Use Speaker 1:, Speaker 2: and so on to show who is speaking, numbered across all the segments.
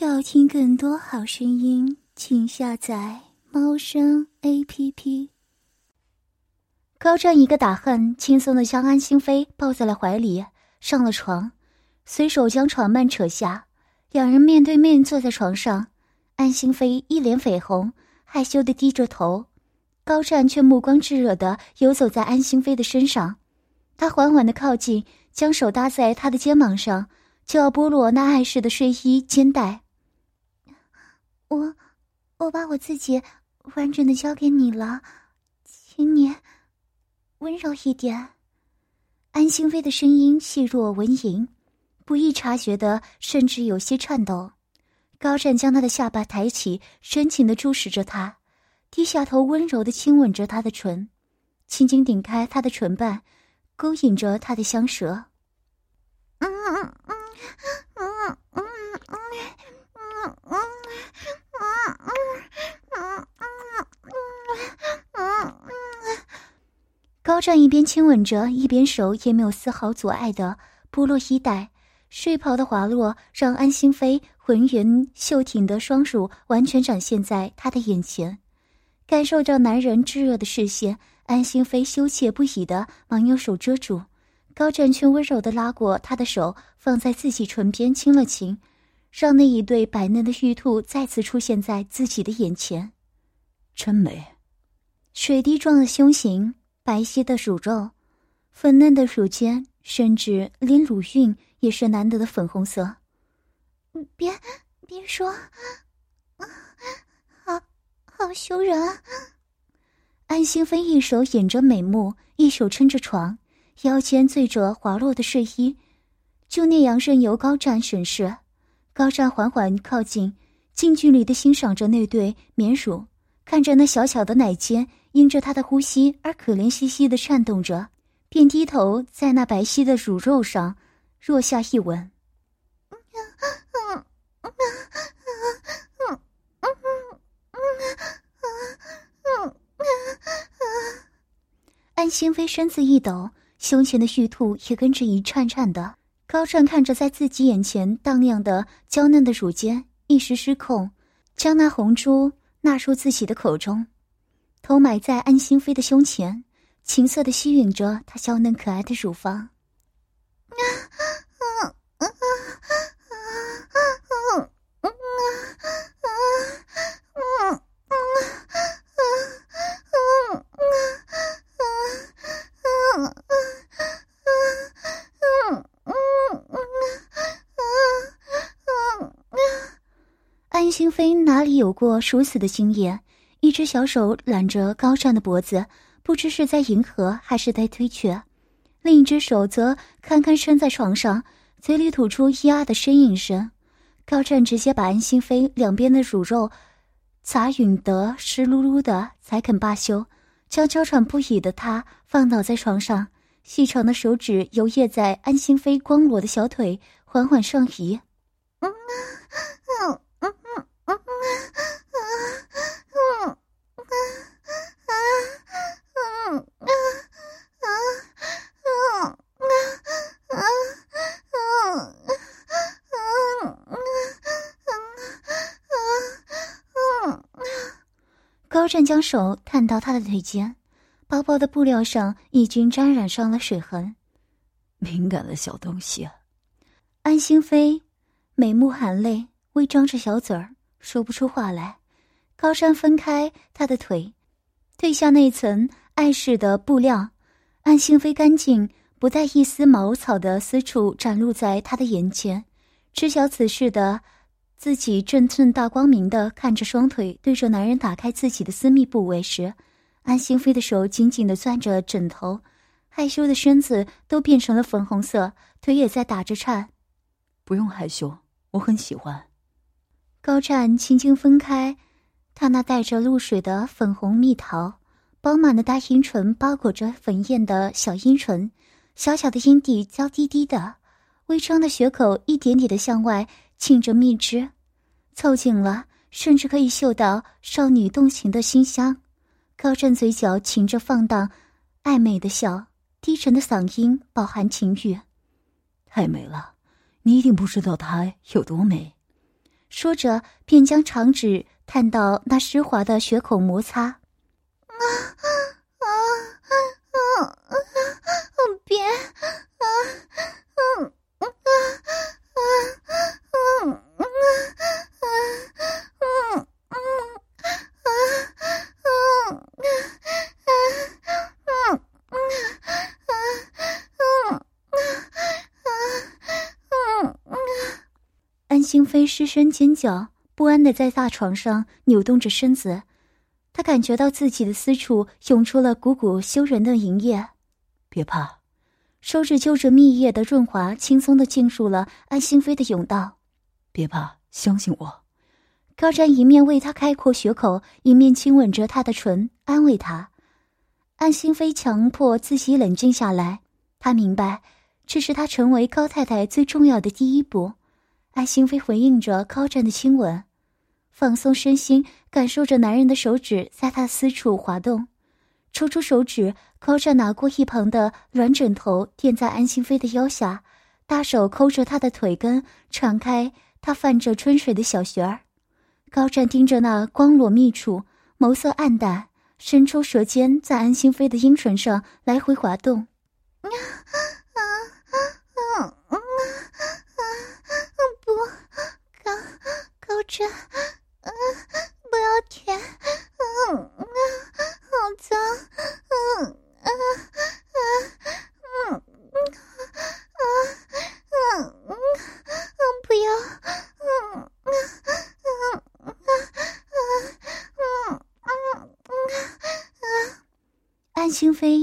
Speaker 1: 要听更多好声音，请下载猫声 A P P。高湛一个打鼾，轻松的将安心妃抱在了怀里，上了床，随手将床幔扯下，两人面对面坐在床上。安心妃一脸绯红，害羞的低着头，高湛却目光炙热的游走在安心妃的身上，他缓缓的靠近，将手搭在她的肩膀上，就要剥落那碍事的睡衣肩带。我，我把我自己完整的交给你了，请你温柔一点。安心妃的声音细若蚊蝇，不易察觉的，甚至有些颤抖。高湛将他的下巴抬起，深情的注视着他，低下头，温柔的亲吻着他的唇，轻轻顶开他的唇瓣，勾引着他的香舌。嗯嗯嗯嗯嗯嗯。高湛一边亲吻着，一边手也没有丝毫阻碍的剥落衣带，睡袍的滑落让安心妃浑圆秀挺的双乳完全展现在他的眼前。感受着男人炙热的视线，安心妃羞怯不已的忙用手遮住，高湛却温柔的拉过她的手，放在自己唇边亲了亲。让那一对白嫩的玉兔再次出现在自己的眼前，
Speaker 2: 真美。
Speaker 1: 水滴状的胸型，白皙的乳肉，粉嫩的乳尖，甚至连乳晕也是难得的粉红色。别，别说，好，好羞人啊。安心妃一手掩着美目，一手撑着床，腰间缀着滑落的睡衣，就那样任由高湛审视。高湛缓缓靠近，近距离的欣赏着那对绵乳，看着那小巧的奶尖因着他的呼吸而可怜兮兮的颤动着，便低头在那白皙的乳肉上落下一吻。安心妃身子一抖，胸前的玉兔也跟着一颤颤的。高湛看着在自己眼前荡漾的娇嫩的乳尖，一时失控，将那红珠纳入自己的口中，头埋在安心妃的胸前，情色的吸吮着她娇嫩可爱的乳房。啊不过殊死的经验一只小手揽着高湛的脖子不知是在迎合还是在推却。另一只手则堪堪伸在床上嘴里吐出咿呀的呻吟声高湛直接把安心飞两边的乳肉砸晕得湿漉漉的才肯罢休将娇喘不已的他放倒在床上细长的手指游曳在安心飞光裸的小腿。缓缓上移高湛将手探到他的腿间，薄薄的布料上已经沾染上了水痕。
Speaker 2: 敏感的小东西。
Speaker 1: 安心妃眉目含泪，微张着小嘴儿。说不出话来，高山分开他的腿，褪下那层碍事的布料，安心飞干净不带一丝毛草的私处展露在他的眼前。知晓此事的自己正正大光明的看着双腿，对着男人打开自己的私密部位时，安心飞的手紧紧的攥着枕头，害羞的身子都变成了粉红色，腿也在打着颤。
Speaker 2: 不用害羞，我很喜欢。
Speaker 1: 高湛轻轻分开，他那带着露水的粉红蜜桃，饱满的大阴唇包裹着粉艳的小阴唇，小小的阴蒂娇滴滴的，微张的血口一点点的向外沁着蜜汁，凑近了，甚至可以嗅到少女动情的馨香。高湛嘴角噙着放荡、暧昧的笑，低沉的嗓音饱含情欲：“
Speaker 2: 太美了，你一定不知道她有多美。”
Speaker 1: 说着便将长指探到那湿滑的血口摩擦。啊啊啊啊啊！别啊！嗯啊啊啊啊啊啊！安心飞失声尖叫，不安的在大床上扭动着身子。他感觉到自己的私处涌出了股股羞人的淫液。
Speaker 2: 别怕，
Speaker 1: 手指就着蜜液的润滑，轻松的进入了安心飞的甬道。
Speaker 2: 别怕，相信我。
Speaker 1: 高湛一面为他开阔血口，一面亲吻着他的唇，安慰他。安心妃强迫自己冷静下来，他明白，这是他成为高太太最重要的第一步。安心妃回应着高湛的亲吻，放松身心，感受着男人的手指在他私处滑动。抽出手指，高湛拿过一旁的软枕头垫在安心妃的腰下，大手抠着她的腿根，敞开她泛着春水的小穴儿。高湛盯着那光裸密处，眸色暗淡，伸出舌尖在安心妃的阴唇上来回滑动。啊啊啊啊啊啊！不，高高湛，啊，不要舔，嗯啊，好脏，嗯啊啊嗯啊啊嗯啊，不要，嗯啊啊。安心妃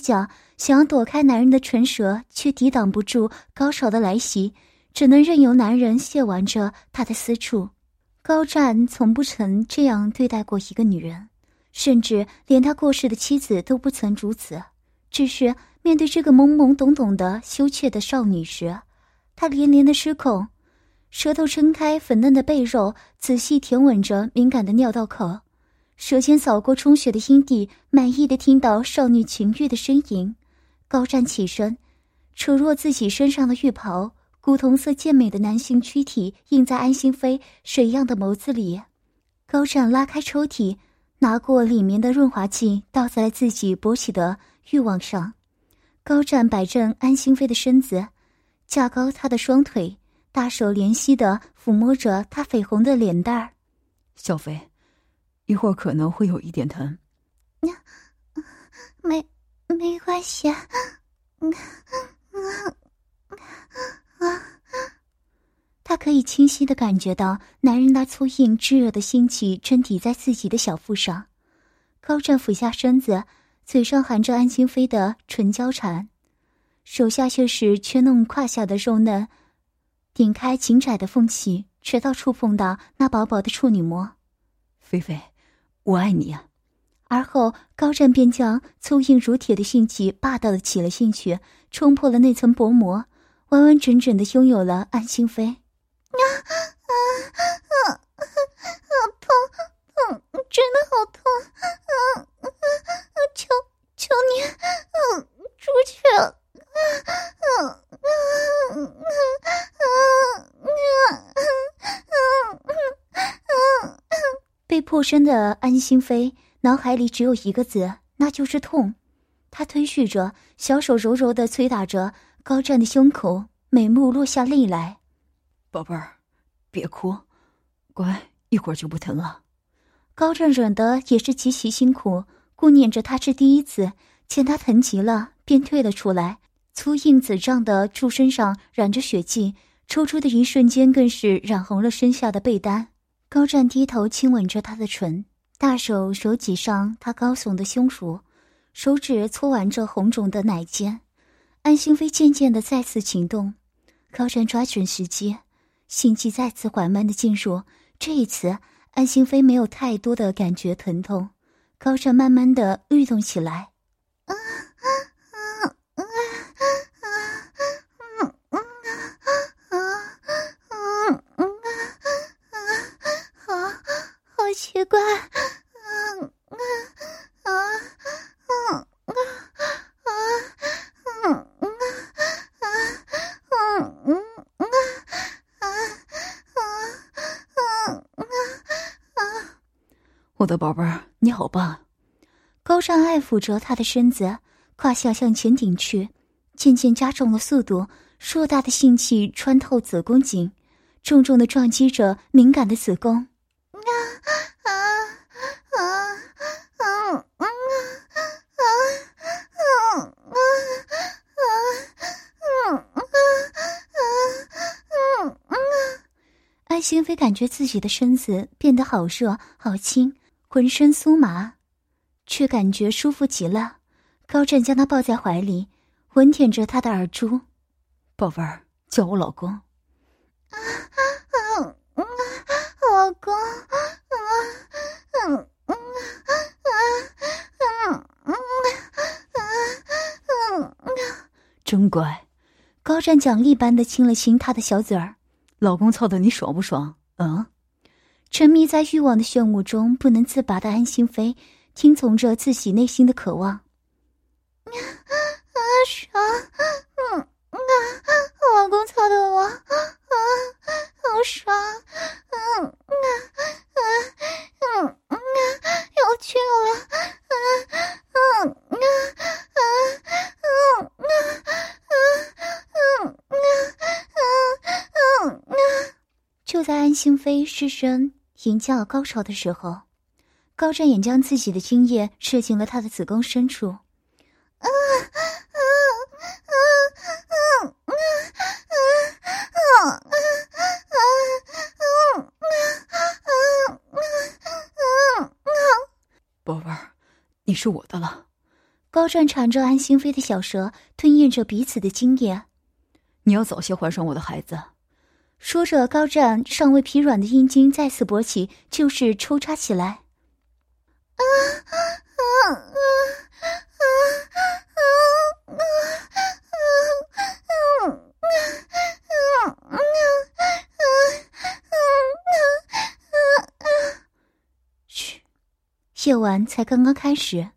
Speaker 1: 吟声低叫，想要躲开男人的唇舌，却抵挡不住高潮的来袭，只能任由男人亵玩着她的私处。高湛从不曾这样对待过一个女人，甚至连他过世的妻子都不曾如此。只是面对这个懵懵懂懂的羞怯的少女时，他连连的失控。舌头撑开粉嫩的背肉，仔细舔吻着敏感的尿道口，舌尖扫过充血的阴蒂，满意的听到少女情欲的呻吟。高湛起身，扯落自己身上的浴袍，古铜色健美的男性躯体映在安心妃水样的眸子里。高湛拉开抽屉，拿过里面的润滑剂，倒在了自己勃起的欲望上。高湛摆正安心妃的身子，架高她的双腿。大手怜惜的抚摸着她绯红的脸蛋儿，
Speaker 2: 小飞，一会儿可能会有一点疼。
Speaker 1: 没，没关系。嗯啊，他可以清晰的感觉到男人那粗硬炙热的心气正抵在自己的小腹上。高湛俯下身子，嘴上含着安心妃的唇交缠，手下却是圈弄胯下的肉嫩。顶开紧窄的缝隙，直到触碰到那薄薄的处女膜。
Speaker 2: 菲菲，我爱你啊！
Speaker 1: 而后高湛便将粗硬如铁的性器霸道的起了兴趣，冲破了那层薄膜，完完整整的拥有了安心妃。啊啊啊啊！好痛，痛，真的好痛！啊啊啊！求求你，嗯，出去！啊啊啊！被破身的安心妃脑海里只有一个字，那就是痛。她推续着，小手柔柔的捶打着高湛的胸口，美目落下泪来。
Speaker 2: 宝贝儿，别哭，乖，一会儿就不疼了。
Speaker 1: 高湛忍的也是极其辛苦，顾念着她是第一次，见她疼极了，便退了出来。粗硬紫胀的柱身上染着血迹，抽出的一瞬间更是染红了身下的被单。高湛低头亲吻着她的唇，大手手挤上她高耸的胸脯，手指搓玩着红肿的奶尖。安心妃渐渐的再次行动，高湛抓准时机，心悸再次缓慢的进入。这一次，安心妃没有太多的感觉疼痛，高湛慢慢的律动起来。啊啊！奇怪，嗯嗯啊嗯啊啊嗯啊啊嗯嗯啊啊啊
Speaker 2: 我的宝贝儿，你好棒！
Speaker 1: 高湛爱抚着她的身子，胯下向前顶去，渐渐加重了速度。硕大的性器穿透子宫颈，重重的撞击着敏感的子宫。啊啊啊啊啊啊啊啊啊啊啊啊啊啊！安心飞感觉自己的身子变得好热好轻，浑身酥麻，却感觉舒服极了。高湛将她抱在怀里，吻舔着她的耳珠。
Speaker 2: 宝贝儿，叫我老公。
Speaker 1: 啊啊啊！老公，啊啊啊
Speaker 2: 啊啊啊啊，真乖。
Speaker 1: 高湛奖励般的亲了亲他的小嘴儿。
Speaker 2: 老公操的你爽不爽？嗯。
Speaker 1: 沉迷在欲望的漩涡中不能自拔的安心飞，听从着自己内心的渴望。啊啊爽！嗯。啊！老公操的我啊，好爽！嗯啊啊嗯嗯啊，有趣了！啊啊嗯啊啊嗯啊啊嗯啊！就在安心飞失声吟叫高潮的时候，高湛也将自己的精液射进了他的子宫深处。啊啊啊啊啊啊啊啊啊啊啊！
Speaker 2: 宝贝儿，你是我的了。
Speaker 1: 高湛缠着安心飞的小舌，吞咽着彼此的精液。
Speaker 2: 你要早些怀上我的孩子。
Speaker 1: 说着，高湛尚未疲软的阴茎再次勃起，就是抽插起来。嘘，夜晚才刚刚开始。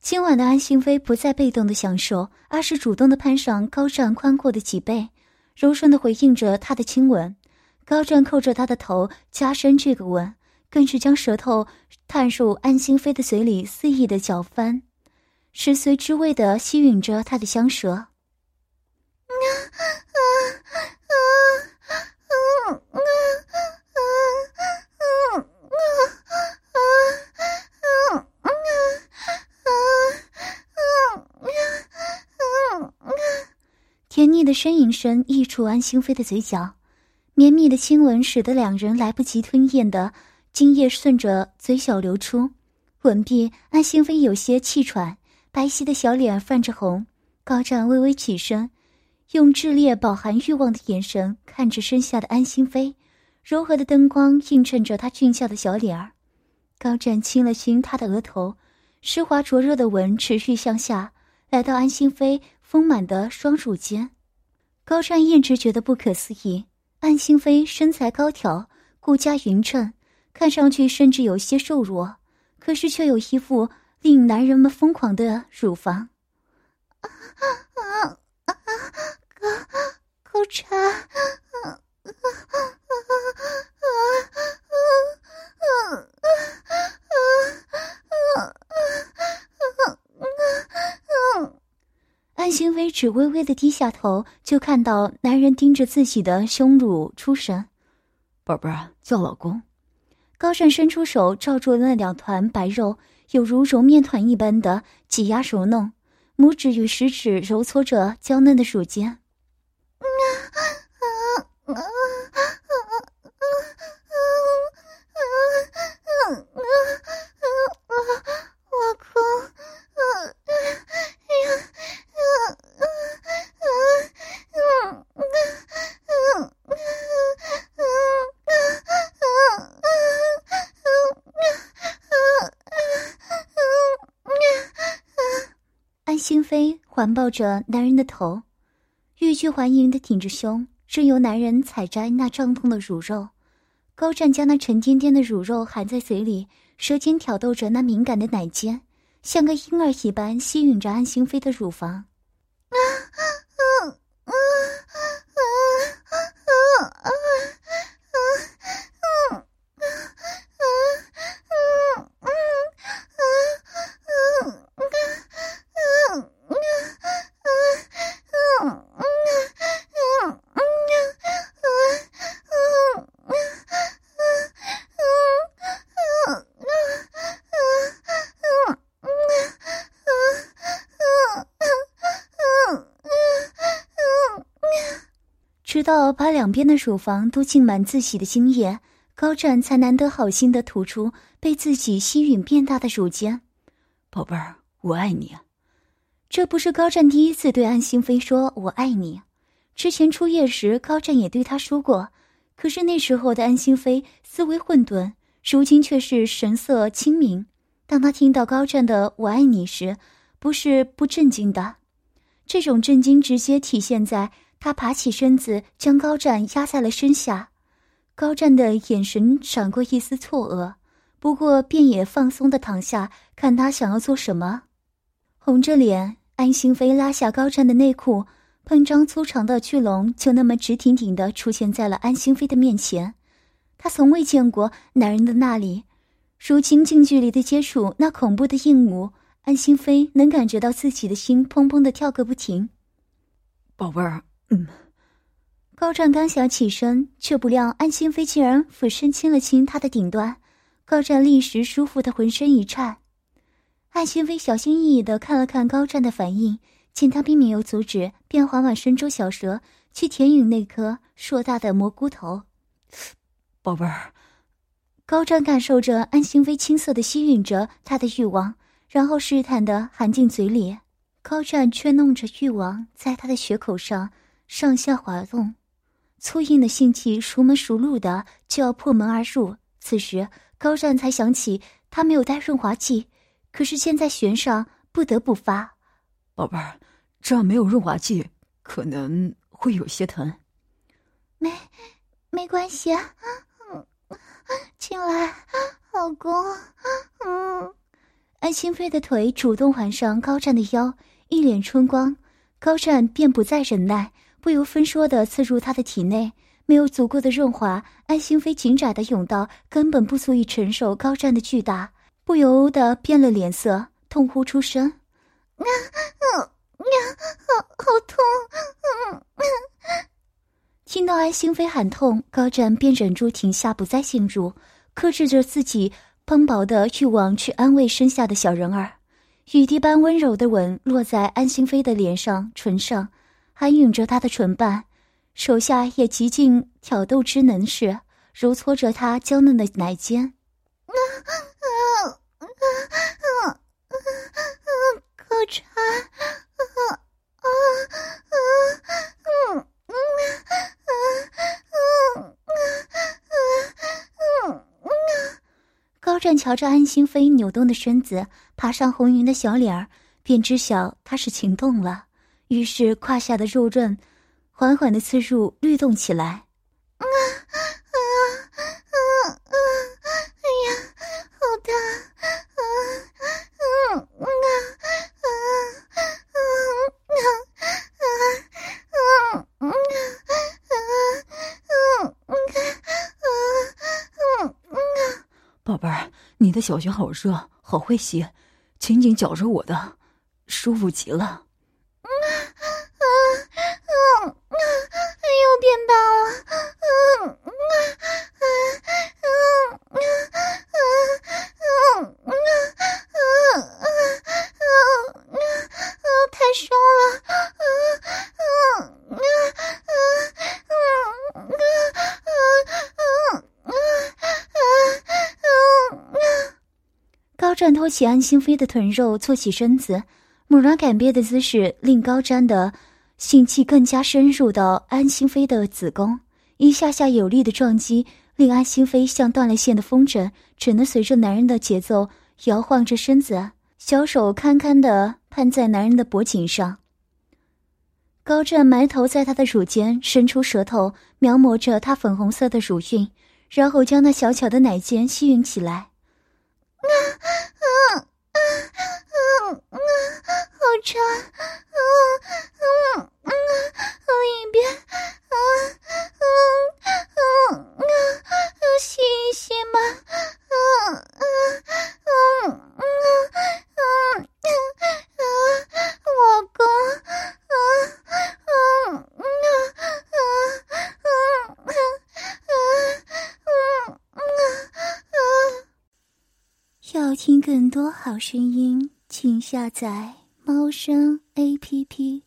Speaker 1: 今晚的安心飞不再被动的享受，而是主动的攀上高湛宽阔的脊背，柔顺的回应着他的亲吻。高湛扣着他的头，加深这个吻，更是将舌头探入安心飞的嘴里，肆意的搅翻。食髓之味的吸吮着他的香舌。的呻吟声溢出安心飞的嘴角，绵密的亲吻使得两人来不及吞咽的精液顺着嘴角流出。吻毕，安心飞有些气喘。白皙的小脸泛着红，高湛微微起身，用炽烈饱含欲望的眼神看着身下的安心妃，柔和的灯光映衬着她俊俏的小脸儿。高湛亲了亲她的额头，湿滑灼热的吻持续向下，来到安心妃丰满的双乳间。高湛一直觉得不可思议，安心妃身材高挑，骨架匀称，看上去甚至有些瘦弱，可是却有一副。令男人们疯狂的乳房，啊啊啊啊！高高湛，啊啊啊啊啊啊啊啊！安心微只微微的低下头，就看到男人盯着自己的胸乳出神。
Speaker 2: 宝贝儿，叫老公。
Speaker 1: 高湛伸出手，罩住了那两团白肉。有如揉面团一般的挤压揉弄，拇指与食指揉搓着娇嫩的乳尖。环抱着男人的头，欲拒还迎的挺着胸，任由男人采摘那胀痛的乳肉。高湛将那沉甸甸的乳肉含在嘴里，舌尖挑逗着那敏感的奶尖，像个婴儿一般吸吮着安心妃的乳房。啊啊啊啊到把两边的乳房都浸满自己的精液，高湛才难得好心的吐出被自己吸吮变大的乳尖。
Speaker 2: 宝贝儿，我爱你。
Speaker 1: 这不是高湛第一次对安心飞说“我爱你”，之前初夜时高湛也对他说过。可是那时候的安心飞思维混沌，如今却是神色清明。当他听到高湛的“我爱你”时，不是不震惊的。这种震惊直接体现在他爬起身子，将高湛压在了身下。高湛的眼神闪过一丝错愕，不过便也放松的躺下，看他想要做什么。红着脸，安心飞拉下高湛的内裤。喷张粗长的巨龙就那么直挺挺的出现在了安心飞的面前，他从未见过男人的那里，如今近距离的接触那恐怖的硬物，安心飞能感觉到自己的心砰砰的跳个不停。
Speaker 2: 宝贝儿，嗯。
Speaker 1: 高湛刚想起身，却不料安心飞竟然俯身亲了亲他的顶端，高湛立时舒服的浑身一颤。安心飞小心翼翼的看了看高湛的反应。见他并没有阻止，便缓缓伸出小舌去舔吮那颗硕大的蘑菇头。
Speaker 2: 宝贝儿，
Speaker 1: 高湛感受着安心飞青涩的吸吮着他的欲望，然后试探的含进嘴里。高湛却弄着欲望在他的血口上上下滑动，粗硬的性器熟门熟路的就要破门而入。此时高湛才想起他没有带润滑剂，可是现在弦上不得不发。
Speaker 2: 宝贝儿，这样没有润滑剂，可能会有些疼。
Speaker 1: 没，没关系啊。进来，老公。嗯，安心飞的腿主动环上高湛的腰，一脸春光。高湛便不再忍耐，不由分说的刺入他的体内。没有足够的润滑，安心飞紧窄的甬道根本不足以承受高湛的巨大，不由得变了脸色，痛呼出声。啊啊啊！好好痛！听到安心飞喊痛，高湛便忍住停下，不再进入，克制着自己蓬薄的欲望去安慰身下的小人儿。雨滴般温柔的吻落在安心飞的脸上、唇上，还吮着他的唇瓣，手下也极尽挑逗之能事，揉搓着他娇嫩的奶尖。啊啊啊啊啊！啊啊啊，嗯嗯嗯嗯嗯嗯嗯高湛瞧着安心飞扭动的身子，爬上红云的小脸儿，便知晓他是情动了。于是胯下的肉润缓缓的刺入，律动起来。啊啊啊啊！哎呀，好大！啊嗯嗯啊。
Speaker 2: 宝贝儿，你的小穴好热，好会吸，紧紧绞着我的，舒服极了。
Speaker 1: 啊！太爽了。啊啊啊啊啊啊啊啊！高湛托起安心飞的臀肉，坐起身子，猛然改变的姿势令高湛的性气更加深入到安心飞的子宫，一下下有力的撞击令安心飞像断了线的风筝，只能随着男人的节奏摇晃着身子，小手堪堪的攀在男人的脖颈上。高湛埋头在他的乳尖，伸出舌头描摹着他粉红色的乳晕。然后将那小巧的奶尖吸吮起来，啊啊啊啊啊！好长，啊啊啊！另一边，啊啊啊啊！吸一吸嘛，啊啊啊啊啊啊！老公，啊啊啊啊啊啊！要听更多好声音，请下载猫声 A P P。